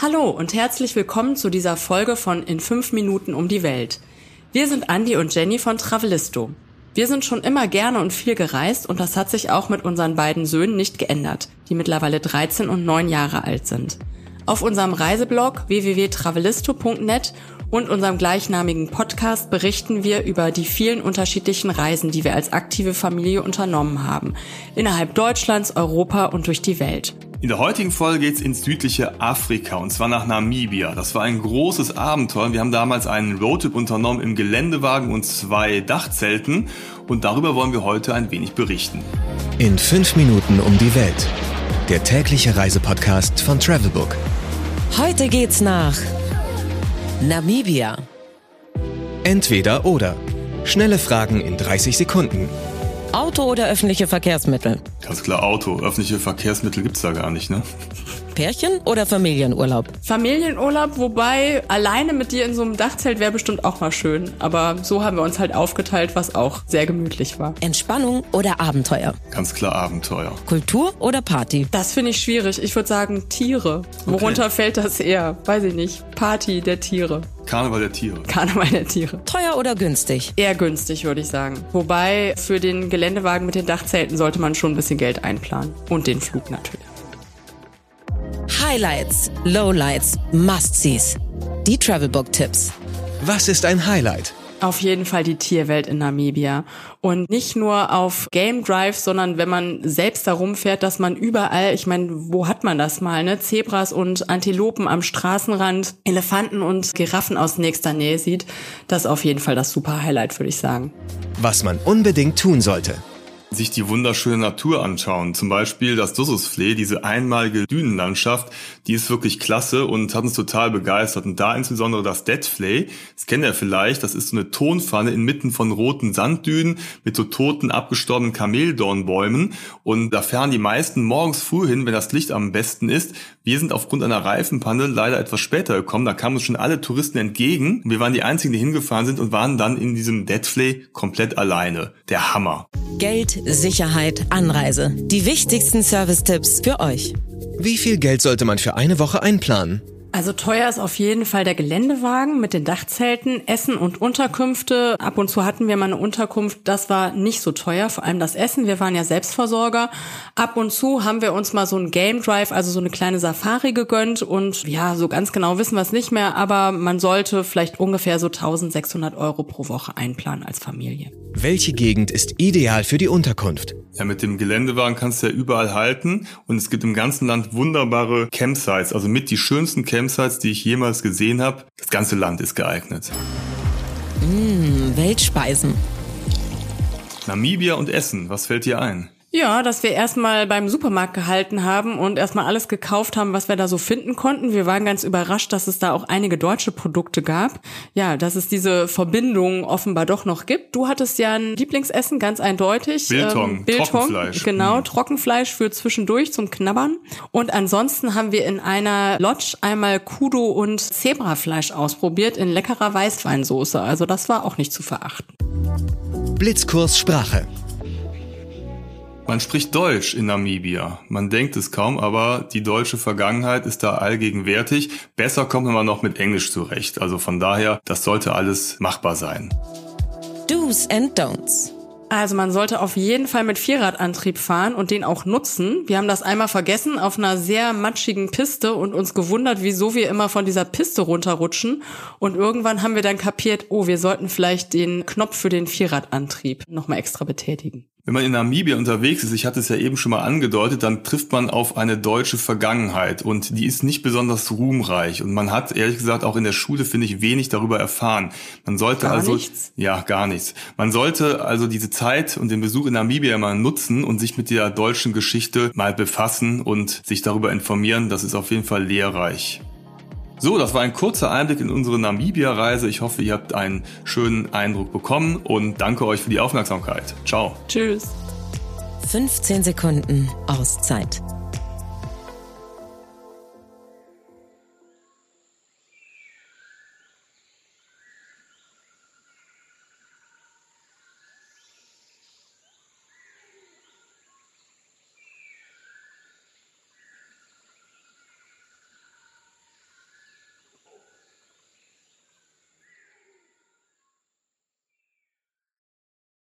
Hallo und herzlich willkommen zu dieser Folge von In 5 Minuten um die Welt. Wir sind Andi und Jenny von Travelisto. Wir sind schon immer gerne und viel gereist und das hat sich auch mit unseren beiden Söhnen nicht geändert, die mittlerweile 13 und 9 Jahre alt sind. Auf unserem Reiseblog www.travelisto.net und unserem gleichnamigen Podcast berichten wir über die vielen unterschiedlichen Reisen, die wir als aktive Familie unternommen haben, innerhalb Deutschlands, Europa und durch die Welt. In der heutigen Folge geht's ins südliche Afrika und zwar nach Namibia. Das war ein großes Abenteuer. Wir haben damals einen Roadtrip unternommen im Geländewagen und zwei Dachzelten und darüber wollen wir heute ein wenig berichten. In fünf Minuten um die Welt. Der tägliche Reisepodcast von Travelbook. Heute geht's nach Namibia. Entweder oder. Schnelle Fragen in 30 Sekunden. Auto oder öffentliche Verkehrsmittel? Ganz klar Auto. Öffentliche Verkehrsmittel gibt's da gar nicht, ne? Pärchen oder Familienurlaub? Familienurlaub, wobei alleine mit dir in so einem Dachzelt wäre bestimmt auch mal schön. Aber so haben wir uns halt aufgeteilt, was auch sehr gemütlich war. Entspannung oder Abenteuer? Ganz klar Abenteuer. Kultur oder Party? Das finde ich schwierig. Ich würde sagen Tiere. Worunter okay. fällt das eher? Weiß ich nicht. Party der Tiere. Karneval der Tiere. Karneval der Tiere. Teuer oder günstig? Eher günstig, würde ich sagen. Wobei für den Geländewagen mit den Dachzelten sollte man schon ein bisschen Geld einplanen. Und den Flug natürlich. Highlights, Lowlights, Must-Sees. Die Travelbook-Tipps. Was ist ein Highlight? Auf jeden Fall die Tierwelt in Namibia. Und nicht nur auf Game Drive, sondern wenn man selbst da rumfährt, dass man überall, ich meine, wo hat man das mal, ne? Zebras und Antilopen am Straßenrand, Elefanten und Giraffen aus nächster Nähe sieht. Das ist auf jeden Fall das super Highlight, würde ich sagen. Was man unbedingt tun sollte sich die wunderschöne Natur anschauen. Zum Beispiel das Dussusflee, diese einmalige Dünenlandschaft, die ist wirklich klasse und hat uns total begeistert. Und da insbesondere das Deadflay, das kennt ihr vielleicht, das ist so eine Tonpfanne inmitten von roten Sanddünen mit so toten, abgestorbenen Kameldornbäumen. Und da fahren die meisten morgens früh hin, wenn das Licht am besten ist. Wir sind aufgrund einer Reifenpanne leider etwas später gekommen. Da kamen uns schon alle Touristen entgegen. Wir waren die einzigen, die hingefahren sind und waren dann in diesem Deadflay komplett alleine. Der Hammer. Geld, Sicherheit, Anreise. Die wichtigsten Service-Tipps für euch. Wie viel Geld sollte man für eine Woche einplanen? Also teuer ist auf jeden Fall der Geländewagen mit den Dachzelten, Essen und Unterkünfte. Ab und zu hatten wir mal eine Unterkunft, das war nicht so teuer, vor allem das Essen. Wir waren ja Selbstversorger. Ab und zu haben wir uns mal so ein Game Drive, also so eine kleine Safari gegönnt und ja, so ganz genau wissen wir es nicht mehr, aber man sollte vielleicht ungefähr so 1600 Euro pro Woche einplanen als Familie. Welche Gegend ist ideal für die Unterkunft? Ja, mit dem Geländewagen kannst du ja überall halten und es gibt im ganzen Land wunderbare Campsites, also mit die schönsten Campsites, die ich jemals gesehen habe. Das ganze Land ist geeignet. Mmh, Weltspeisen. Namibia und Essen, was fällt dir ein? Ja, dass wir erstmal beim Supermarkt gehalten haben und erstmal alles gekauft haben, was wir da so finden konnten. Wir waren ganz überrascht, dass es da auch einige deutsche Produkte gab. Ja, dass es diese Verbindung offenbar doch noch gibt. Du hattest ja ein Lieblingsessen, ganz eindeutig. Biltong, ähm, Biltong Trockenfleisch. Genau, mhm. Trockenfleisch für zwischendurch zum Knabbern. Und ansonsten haben wir in einer Lodge einmal Kudo und Zebrafleisch ausprobiert in leckerer Weißweinsoße. Also das war auch nicht zu verachten. Blitzkurs Sprache. Man spricht Deutsch in Namibia. Man denkt es kaum, aber die deutsche Vergangenheit ist da allgegenwärtig. Besser kommt man noch mit Englisch zurecht. Also von daher, das sollte alles machbar sein. Do's and Don'ts. Also man sollte auf jeden Fall mit Vierradantrieb fahren und den auch nutzen. Wir haben das einmal vergessen auf einer sehr matschigen Piste und uns gewundert, wieso wir immer von dieser Piste runterrutschen. Und irgendwann haben wir dann kapiert, oh, wir sollten vielleicht den Knopf für den Vierradantrieb nochmal extra betätigen. Wenn man in Namibia unterwegs ist, ich hatte es ja eben schon mal angedeutet, dann trifft man auf eine deutsche Vergangenheit und die ist nicht besonders ruhmreich und man hat ehrlich gesagt auch in der Schule finde ich wenig darüber erfahren. Man sollte gar also nichts? ja gar nichts. Man sollte also diese Zeit und den Besuch in Namibia mal nutzen und sich mit der deutschen Geschichte mal befassen und sich darüber informieren. Das ist auf jeden Fall lehrreich. So, das war ein kurzer Einblick in unsere Namibia-Reise. Ich hoffe, ihr habt einen schönen Eindruck bekommen und danke euch für die Aufmerksamkeit. Ciao. Tschüss. 15 Sekunden Auszeit.